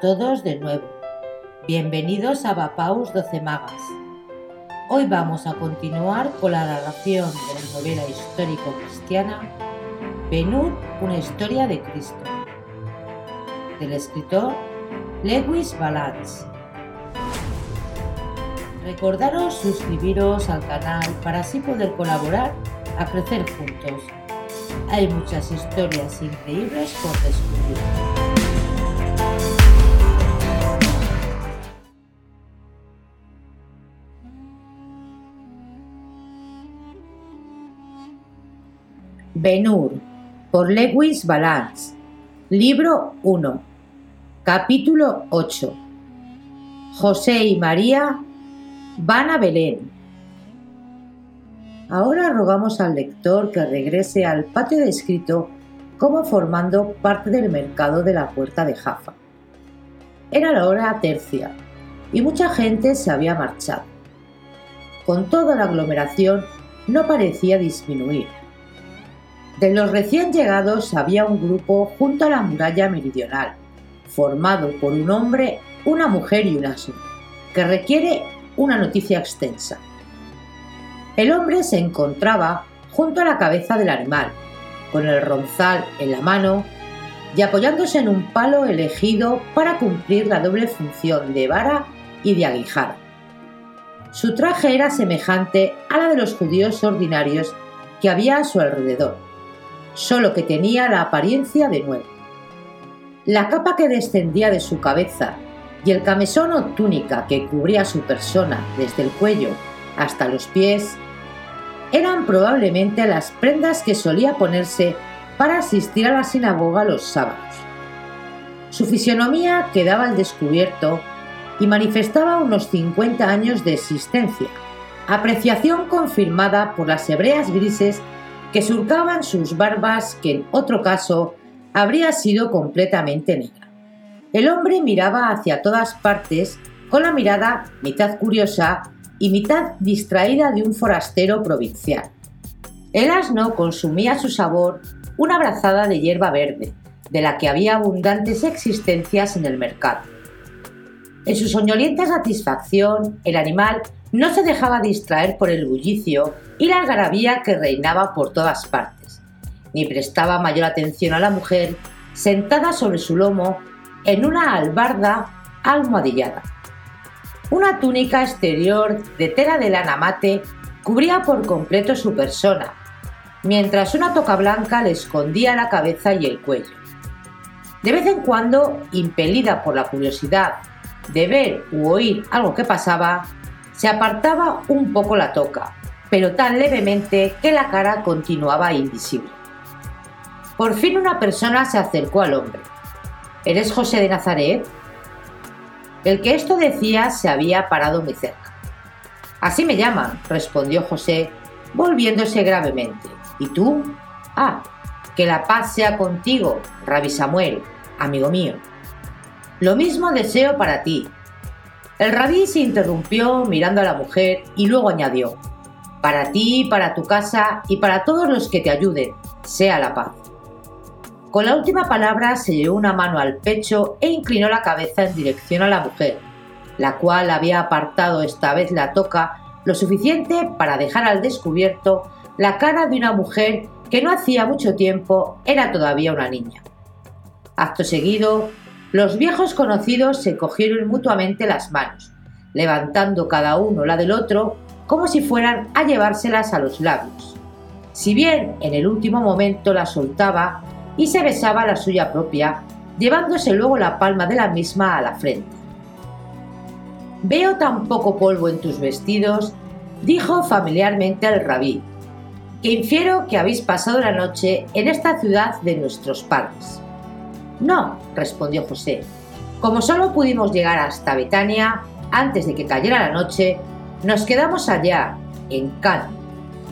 Todos de nuevo. Bienvenidos a Bapaus 12 Magas. Hoy vamos a continuar con la narración de la novela histórico-cristiana Benur, una historia de Cristo, del escritor Lewis Balance. Recordaros suscribiros al canal para así poder colaborar a crecer juntos. Hay muchas historias increíbles por descubrir. Benur, por Lewis Balance. Libro 1. Capítulo 8. José y María van a Belén. Ahora rogamos al lector que regrese al patio descrito como formando parte del mercado de la puerta de Jaffa. Era la hora tercia y mucha gente se había marchado. Con toda la aglomeración no parecía disminuir de los recién llegados había un grupo junto a la muralla meridional, formado por un hombre, una mujer y un asno, que requiere una noticia extensa. El hombre se encontraba junto a la cabeza del animal, con el ronzal en la mano y apoyándose en un palo elegido para cumplir la doble función de vara y de aguijada. Su traje era semejante a la de los judíos ordinarios que había a su alrededor, solo que tenía la apariencia de nuevo. La capa que descendía de su cabeza y el camisón o túnica que cubría su persona desde el cuello hasta los pies eran probablemente las prendas que solía ponerse para asistir a la sinagoga los sábados. Su fisionomía quedaba al descubierto y manifestaba unos 50 años de existencia, apreciación confirmada por las hebreas grises que surcaban sus barbas que en otro caso habría sido completamente negra. El hombre miraba hacia todas partes con la mirada mitad curiosa y mitad distraída de un forastero provincial. El asno consumía su sabor una brazada de hierba verde, de la que había abundantes existencias en el mercado. En su soñolienta satisfacción, el animal no se dejaba distraer por el bullicio y la algarabía que reinaba por todas partes, ni prestaba mayor atención a la mujer sentada sobre su lomo en una albarda almohadillada. Una túnica exterior de tela de lana mate cubría por completo su persona, mientras una toca blanca le escondía la cabeza y el cuello. De vez en cuando, impelida por la curiosidad de ver u oír algo que pasaba, se apartaba un poco la toca, pero tan levemente que la cara continuaba invisible. Por fin una persona se acercó al hombre. ¿Eres José de Nazaret? El que esto decía se había parado muy cerca. Así me llaman, respondió José, volviéndose gravemente. ¿Y tú? Ah, que la paz sea contigo, Rabbi Samuel, amigo mío. Lo mismo deseo para ti, el rabí se interrumpió mirando a la mujer y luego añadió, para ti, para tu casa y para todos los que te ayuden, sea la paz. Con la última palabra se llevó una mano al pecho e inclinó la cabeza en dirección a la mujer, la cual había apartado esta vez la toca lo suficiente para dejar al descubierto la cara de una mujer que no hacía mucho tiempo era todavía una niña. Acto seguido, los viejos conocidos se cogieron mutuamente las manos, levantando cada uno la del otro como si fueran a llevárselas a los labios. Si bien en el último momento la soltaba y se besaba la suya propia, llevándose luego la palma de la misma a la frente. Veo tan poco polvo en tus vestidos, dijo familiarmente al rabí, que infiero que habéis pasado la noche en esta ciudad de nuestros padres. No, respondió José. Como solo pudimos llegar hasta Betania antes de que cayera la noche, nos quedamos allá, en Cana,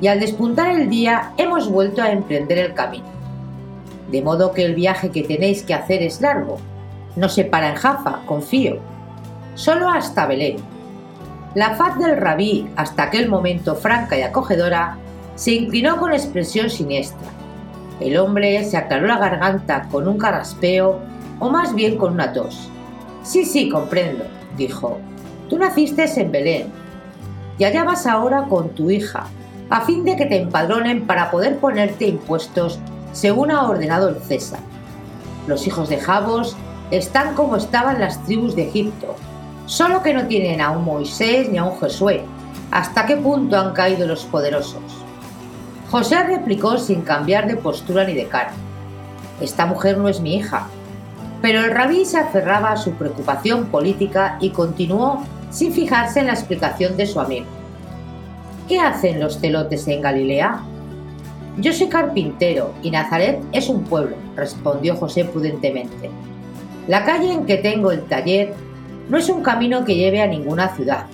y al despuntar el día hemos vuelto a emprender el camino. De modo que el viaje que tenéis que hacer es largo. No se para en Jaffa, confío. Solo hasta Belén. La faz del rabí, hasta aquel momento franca y acogedora, se inclinó con expresión siniestra. El hombre se aclaró la garganta con un carraspeo o más bien con una tos. Sí, sí, comprendo, dijo. Tú naciste en Belén y allá vas ahora con tu hija, a fin de que te empadronen para poder ponerte impuestos según ha ordenado el César. Los hijos de Jabos están como estaban las tribus de Egipto, solo que no tienen a un Moisés ni a un Josué. ¿Hasta qué punto han caído los poderosos? José replicó sin cambiar de postura ni de cara. Esta mujer no es mi hija. Pero el rabí se aferraba a su preocupación política y continuó sin fijarse en la explicación de su amigo. ¿Qué hacen los celotes en Galilea? Yo soy carpintero y Nazaret es un pueblo, respondió José prudentemente. La calle en que tengo el taller no es un camino que lleve a ninguna ciudad.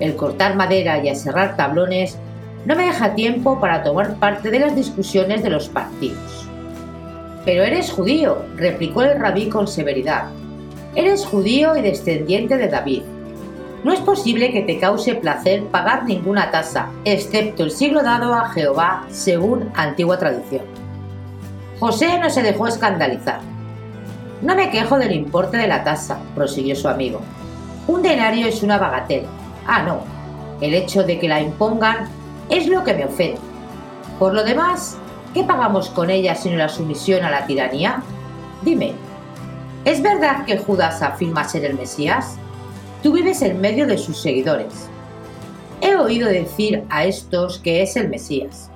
El cortar madera y aserrar tablones no me deja tiempo para tomar parte de las discusiones de los partidos. Pero eres judío, replicó el rabí con severidad. Eres judío y descendiente de David no es posible que te cause placer pagar ninguna tasa, excepto el siglo dado a Jehová según antigua tradición. José no se dejó escandalizar. No me quejo del importe de la tasa, prosiguió su amigo. Un denario es una bagatela. Ah, no. El hecho de que la impongan es lo que me ofende. Por lo demás, ¿qué pagamos con ella sino la sumisión a la tiranía? Dime, ¿es verdad que Judas afirma ser el Mesías? Tú vives en medio de sus seguidores. He oído decir a estos que es el Mesías.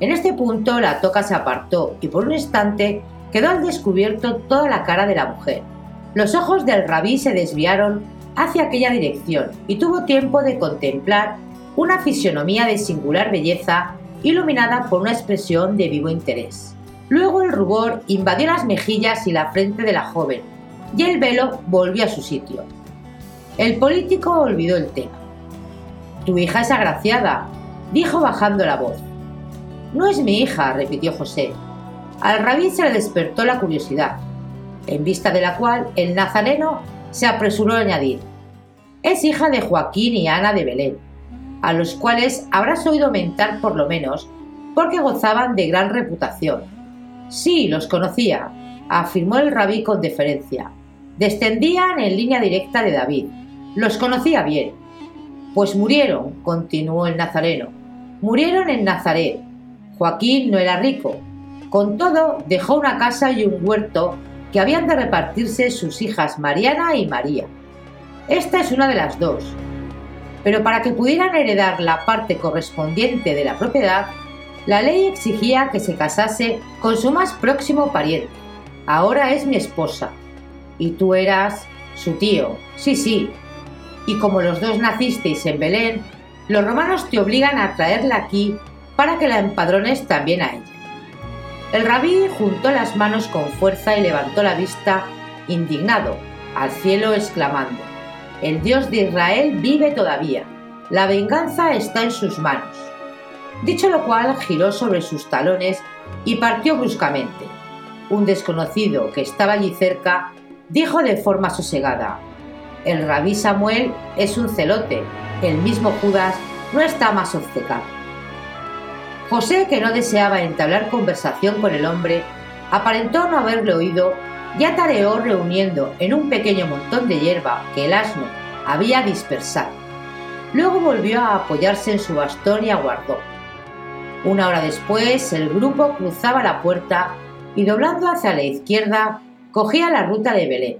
En este punto la toca se apartó y por un instante quedó al descubierto toda la cara de la mujer. Los ojos del rabí se desviaron hacia aquella dirección y tuvo tiempo de contemplar una fisionomía de singular belleza iluminada por una expresión de vivo interés. Luego el rubor invadió las mejillas y la frente de la joven, y el velo volvió a su sitio. El político olvidó el tema. Tu hija es agraciada, dijo bajando la voz. No es mi hija, repitió José. Al rabí se le despertó la curiosidad, en vista de la cual el nazareno se apresuró a añadir, es hija de Joaquín y Ana de Belén, a los cuales habrás oído mentar por lo menos porque gozaban de gran reputación. Sí, los conocía, afirmó el rabí con deferencia. Descendían en línea directa de David, los conocía bien. Pues murieron, continuó el nazareno. Murieron en Nazaret. Joaquín no era rico. Con todo, dejó una casa y un huerto que habían de repartirse sus hijas Mariana y María. Esta es una de las dos. Pero para que pudieran heredar la parte correspondiente de la propiedad, la ley exigía que se casase con su más próximo pariente. Ahora es mi esposa. Y tú eras su tío. Sí, sí, y como los dos nacisteis en Belén, los romanos te obligan a traerla aquí para que la empadrones también a ella. El rabí juntó las manos con fuerza y levantó la vista, indignado, al cielo exclamando, El Dios de Israel vive todavía, la venganza está en sus manos. Dicho lo cual, giró sobre sus talones y partió bruscamente. Un desconocido que estaba allí cerca dijo de forma sosegada, el rabí Samuel es un celote, el mismo Judas no está más obcecado. José, que no deseaba entablar conversación con el hombre, aparentó no haberle oído y atareó reuniendo en un pequeño montón de hierba que el asno había dispersado. Luego volvió a apoyarse en su bastón y aguardó. Una hora después, el grupo cruzaba la puerta y doblando hacia la izquierda, cogía la ruta de Belén.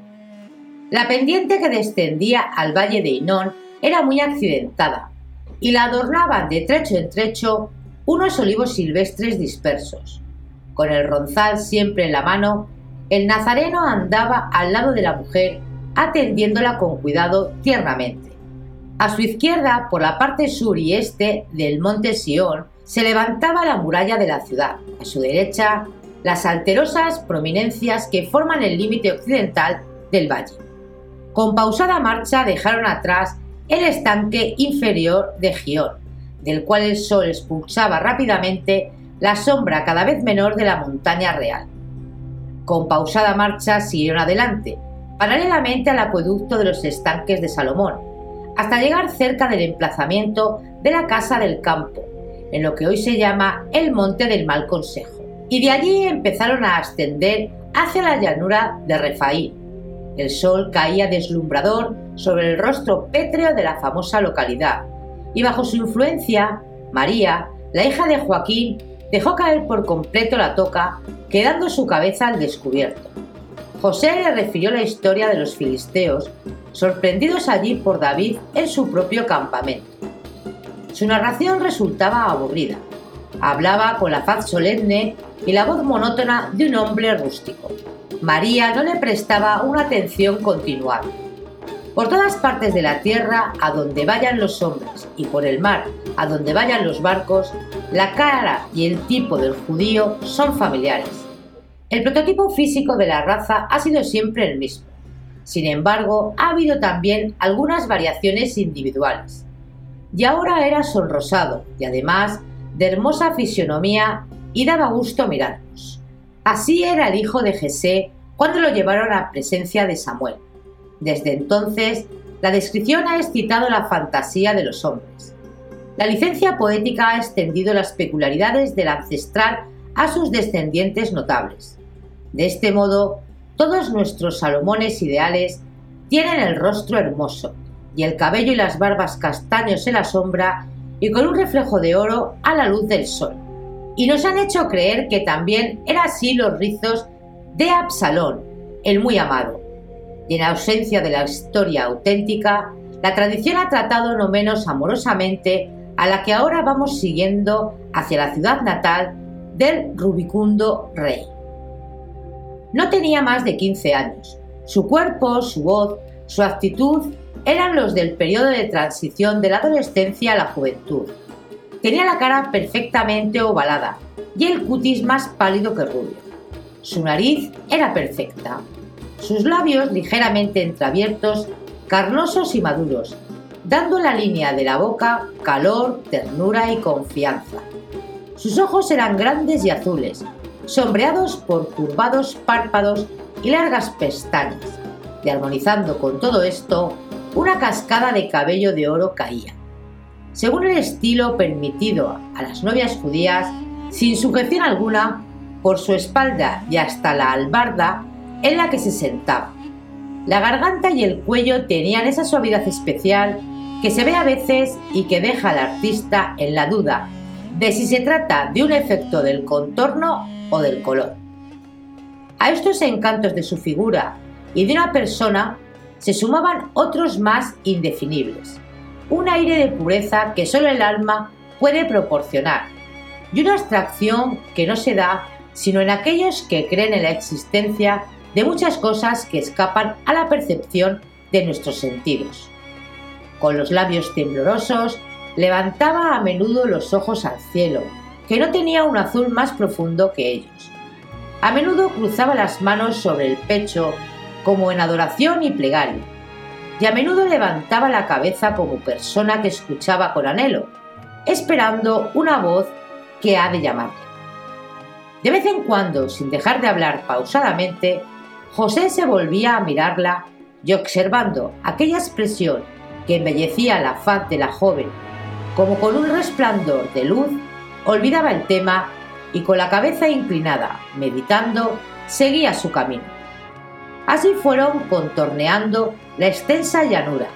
La pendiente que descendía al valle de Inón era muy accidentada y la adornaban de trecho en trecho unos olivos silvestres dispersos. Con el ronzal siempre en la mano, el nazareno andaba al lado de la mujer atendiéndola con cuidado tiernamente. A su izquierda, por la parte sur y este del monte Sion, se levantaba la muralla de la ciudad. A su derecha, las alterosas prominencias que forman el límite occidental del valle. Con pausada marcha dejaron atrás el estanque inferior de Gion, del cual el sol expulsaba rápidamente la sombra cada vez menor de la montaña real. Con pausada marcha siguieron adelante, paralelamente al acueducto de los estanques de Salomón, hasta llegar cerca del emplazamiento de la Casa del Campo, en lo que hoy se llama el Monte del Mal Consejo. Y de allí empezaron a ascender hacia la llanura de Refaí. El sol caía deslumbrador sobre el rostro pétreo de la famosa localidad, y bajo su influencia, María, la hija de Joaquín, dejó caer por completo la toca, quedando su cabeza al descubierto. José le refirió la historia de los filisteos, sorprendidos allí por David en su propio campamento. Su narración resultaba aburrida. Hablaba con la faz solemne y la voz monótona de un hombre rústico. María no le prestaba una atención continuada. Por todas partes de la tierra, a donde vayan los hombres, y por el mar, a donde vayan los barcos, la cara y el tipo del judío son familiares. El prototipo físico de la raza ha sido siempre el mismo. Sin embargo, ha habido también algunas variaciones individuales. Y ahora era sonrosado y además de hermosa fisionomía y daba gusto mirarnos. Así era el hijo de Jesé cuando lo llevaron a presencia de Samuel. Desde entonces, la descripción ha excitado la fantasía de los hombres. La licencia poética ha extendido las peculiaridades del ancestral a sus descendientes notables. De este modo, todos nuestros Salomones ideales tienen el rostro hermoso y el cabello y las barbas castaños en la sombra y con un reflejo de oro a la luz del sol. Y nos han hecho creer que también eran así los rizos de Absalón, el muy amado, y en ausencia de la historia auténtica, la tradición ha tratado no menos amorosamente a la que ahora vamos siguiendo hacia la ciudad natal del rubicundo rey. No tenía más de 15 años. Su cuerpo, su voz, su actitud eran los del periodo de transición de la adolescencia a la juventud. Tenía la cara perfectamente ovalada y el cutis más pálido que rubio. Su nariz era perfecta, sus labios ligeramente entreabiertos, carnosos y maduros, dando la línea de la boca calor, ternura y confianza. Sus ojos eran grandes y azules, sombreados por curvados párpados y largas pestañas, y armonizando con todo esto, una cascada de cabello de oro caía. Según el estilo permitido a las novias judías, sin sujeción alguna, por su espalda y hasta la albarda en la que se sentaba. La garganta y el cuello tenían esa suavidad especial que se ve a veces y que deja al artista en la duda de si se trata de un efecto del contorno o del color. A estos encantos de su figura y de una persona se sumaban otros más indefinibles, un aire de pureza que solo el alma puede proporcionar y una abstracción que no se da sino en aquellos que creen en la existencia de muchas cosas que escapan a la percepción de nuestros sentidos. Con los labios temblorosos, levantaba a menudo los ojos al cielo, que no tenía un azul más profundo que ellos. A menudo cruzaba las manos sobre el pecho como en adoración y plegaria, y a menudo levantaba la cabeza como persona que escuchaba con anhelo, esperando una voz que ha de llamarle. De vez en cuando, sin dejar de hablar pausadamente, José se volvía a mirarla y observando aquella expresión que embellecía la faz de la joven, como con un resplandor de luz, olvidaba el tema y con la cabeza inclinada, meditando, seguía su camino. Así fueron contorneando la extensa llanura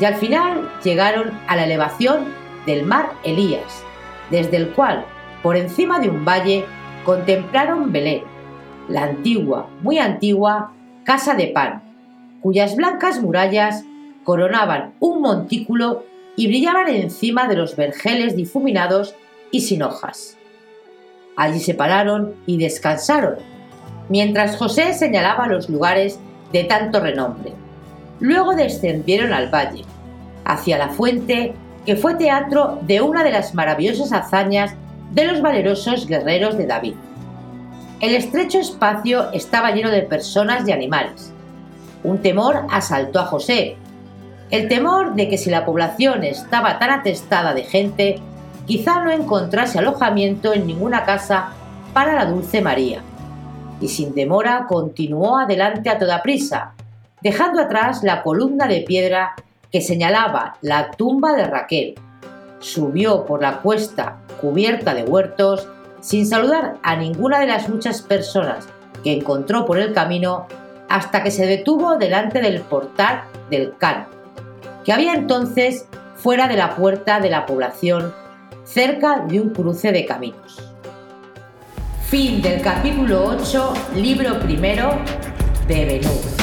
y al final llegaron a la elevación del mar Elías, desde el cual, por encima de un valle, contemplaron Belén, la antigua, muy antigua, casa de pan, cuyas blancas murallas coronaban un montículo y brillaban encima de los vergeles difuminados y sin hojas. Allí se pararon y descansaron, mientras José señalaba los lugares de tanto renombre. Luego descendieron al valle, hacia la fuente que fue teatro de una de las maravillosas hazañas de los valerosos guerreros de David. El estrecho espacio estaba lleno de personas y animales. Un temor asaltó a José, el temor de que si la población estaba tan atestada de gente, quizá no encontrase alojamiento en ninguna casa para la dulce María. Y sin demora continuó adelante a toda prisa, dejando atrás la columna de piedra que señalaba la tumba de Raquel. Subió por la cuesta cubierta de huertos sin saludar a ninguna de las muchas personas que encontró por el camino hasta que se detuvo delante del portal del Can, que había entonces fuera de la puerta de la población, cerca de un cruce de caminos. Fin del capítulo 8, libro primero de Benú.